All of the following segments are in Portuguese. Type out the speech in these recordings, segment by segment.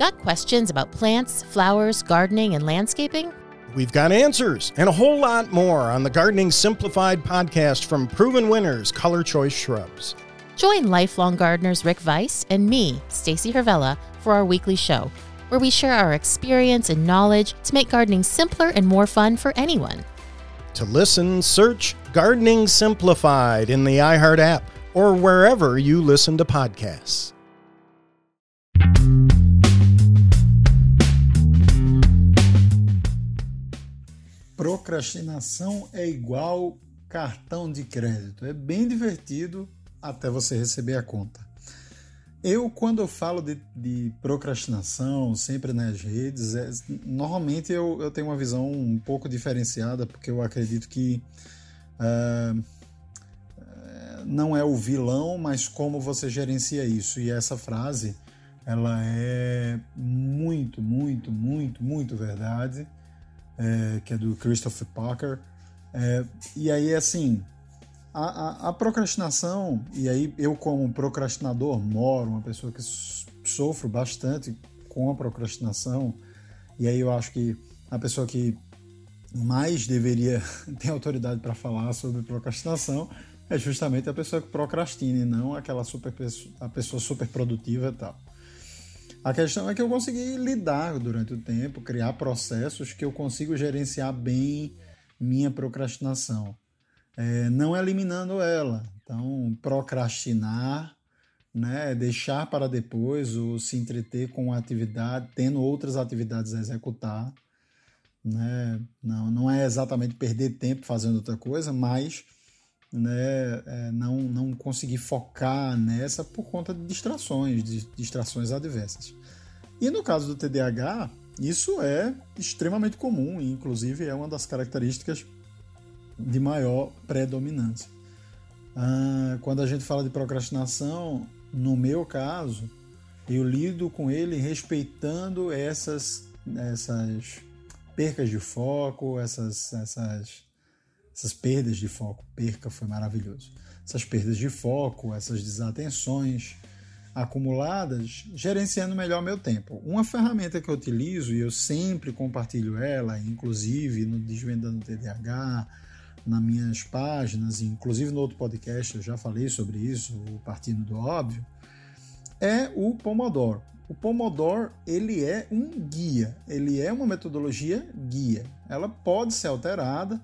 Got questions about plants, flowers, gardening, and landscaping? We've got answers and a whole lot more on the Gardening Simplified podcast from proven winners, Color Choice Shrubs. Join lifelong gardeners Rick Weiss and me, Stacy Hervella, for our weekly show, where we share our experience and knowledge to make gardening simpler and more fun for anyone. To listen, search Gardening Simplified in the iHeart app or wherever you listen to podcasts. Procrastinação é igual cartão de crédito. É bem divertido até você receber a conta. Eu, quando eu falo de, de procrastinação, sempre nas redes, é, normalmente eu, eu tenho uma visão um pouco diferenciada, porque eu acredito que uh, não é o vilão, mas como você gerencia isso. E essa frase, ela é muito, muito, muito, muito verdade é, que é do Christopher Parker. É, e aí, assim, a, a, a, procrastinação, e aí eu como procrastinador moro, uma pessoa que sofro bastante com a procrastinação, e aí eu acho que a pessoa que mais deveria ter autoridade para falar sobre procrastinação é justamente a pessoa que procrastina e não aquela super a pessoa super produtiva e tal. A questão é que eu consegui lidar durante o tempo, criar processos que eu consigo gerenciar bem minha procrastinação. É, não eliminando ela. Então, procrastinar, né, deixar para depois ou se entreter com a atividade, tendo outras atividades a executar. Né? Não, não é exatamente perder tempo fazendo outra coisa, mas né, é, não, não conseguir focar nessa por conta de distrações, de distrações adversas. E no caso do TDAH, isso é extremamente comum, e inclusive é uma das características de maior predominância. Ah, quando a gente fala de procrastinação, no meu caso, eu lido com ele respeitando essas, essas percas de foco, essas, essas essas perdas de foco. Perca foi maravilhoso. Essas perdas de foco, essas desatenções acumuladas, gerenciando melhor meu tempo. Uma ferramenta que eu utilizo e eu sempre compartilho ela, inclusive no Desvendando TDAH, nas minhas páginas, inclusive no outro podcast eu já falei sobre isso, o Partindo do Óbvio, é o Pomodoro. O Pomodoro ele é um guia, ele é uma metodologia guia. Ela pode ser alterada,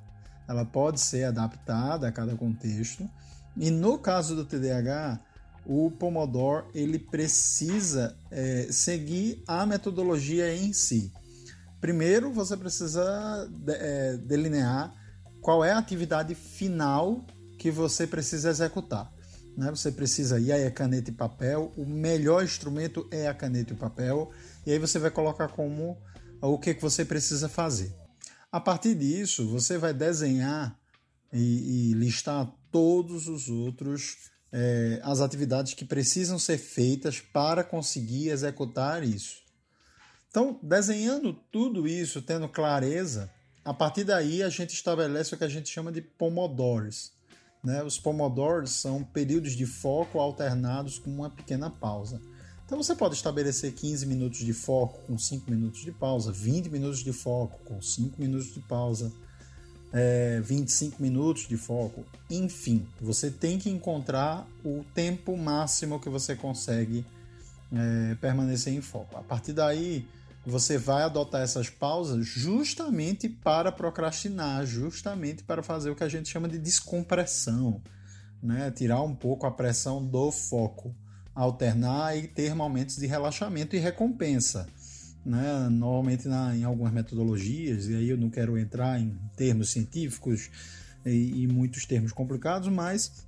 ela pode ser adaptada a cada contexto. E no caso do TDAH, o Pomodoro ele precisa é, seguir a metodologia em si. Primeiro, você precisa é, delinear qual é a atividade final que você precisa executar. Né? Você precisa ir a caneta e papel. O melhor instrumento é a caneta e o papel. E aí você vai colocar como o que, que você precisa fazer. A partir disso, você vai desenhar e, e listar todos os outros é, as atividades que precisam ser feitas para conseguir executar isso. Então, desenhando tudo isso, tendo clareza, a partir daí a gente estabelece o que a gente chama de pomodores. Né? Os pomodores são períodos de foco alternados com uma pequena pausa. Então você pode estabelecer 15 minutos de foco com 5 minutos de pausa, 20 minutos de foco com 5 minutos de pausa, é, 25 minutos de foco, enfim, você tem que encontrar o tempo máximo que você consegue é, permanecer em foco. A partir daí, você vai adotar essas pausas justamente para procrastinar, justamente para fazer o que a gente chama de descompressão, né? tirar um pouco a pressão do foco alternar e ter momentos de relaxamento e recompensa. Né? Normalmente na, em algumas metodologias, e aí eu não quero entrar em termos científicos e, e muitos termos complicados, mas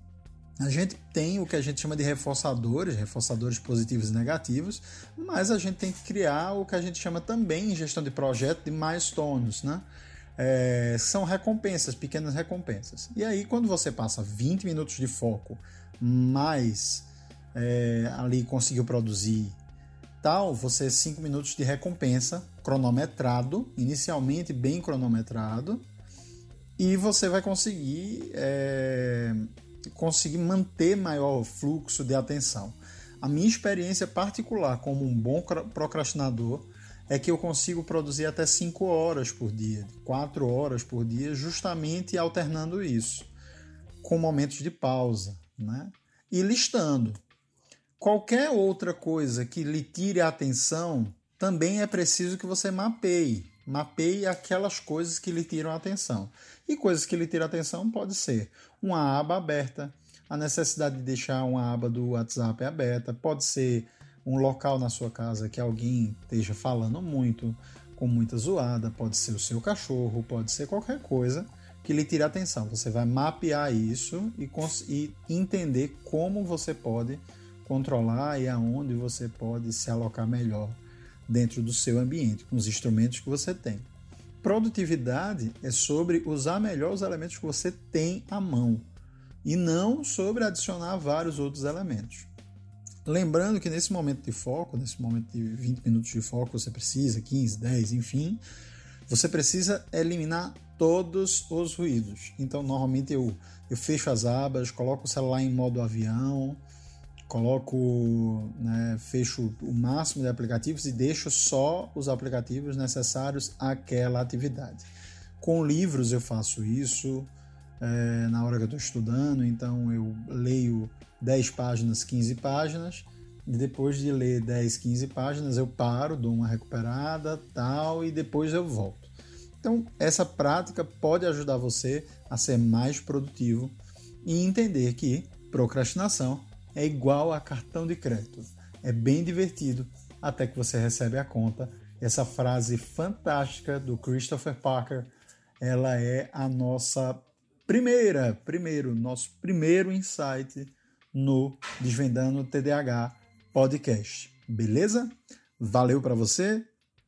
a gente tem o que a gente chama de reforçadores, reforçadores positivos e negativos, mas a gente tem que criar o que a gente chama também em gestão de projeto de milestones, né? É, são recompensas, pequenas recompensas. E aí, quando você passa 20 minutos de foco mais é, ali conseguiu produzir tal, você 5 minutos de recompensa cronometrado, inicialmente bem cronometrado, e você vai conseguir é, conseguir manter maior fluxo de atenção. A minha experiência particular como um bom procrastinador é que eu consigo produzir até 5 horas por dia, 4 horas por dia, justamente alternando isso com momentos de pausa, né? E listando. Qualquer outra coisa que lhe tire a atenção, também é preciso que você mapeie. Mapeie aquelas coisas que lhe tiram a atenção. E coisas que lhe tiram a atenção pode ser uma aba aberta, a necessidade de deixar uma aba do WhatsApp aberta, pode ser um local na sua casa que alguém esteja falando muito, com muita zoada, pode ser o seu cachorro, pode ser qualquer coisa que lhe tire a atenção. Você vai mapear isso e, e entender como você pode controlar e aonde você pode se alocar melhor dentro do seu ambiente, com os instrumentos que você tem. Produtividade é sobre usar melhor os elementos que você tem à mão e não sobre adicionar vários outros elementos. Lembrando que nesse momento de foco, nesse momento de 20 minutos de foco, você precisa, 15, 10, enfim, você precisa eliminar todos os ruídos. Então, normalmente eu, eu fecho as abas, coloco o celular em modo avião, coloco, né, fecho o máximo de aplicativos e deixo só os aplicativos necessários àquela atividade. Com livros eu faço isso, é, na hora que eu estou estudando, então eu leio 10 páginas, 15 páginas, e depois de ler 10, 15 páginas eu paro, dou uma recuperada, tal, e depois eu volto. Então, essa prática pode ajudar você a ser mais produtivo e entender que procrastinação é igual a cartão de crédito. É bem divertido até que você recebe a conta. Essa frase fantástica do Christopher Parker, ela é a nossa primeira, primeiro, nosso primeiro insight no Desvendando TDAH podcast. Beleza? Valeu para você,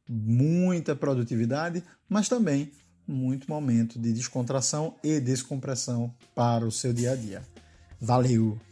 muita produtividade, mas também muito momento de descontração e descompressão para o seu dia a dia. Valeu!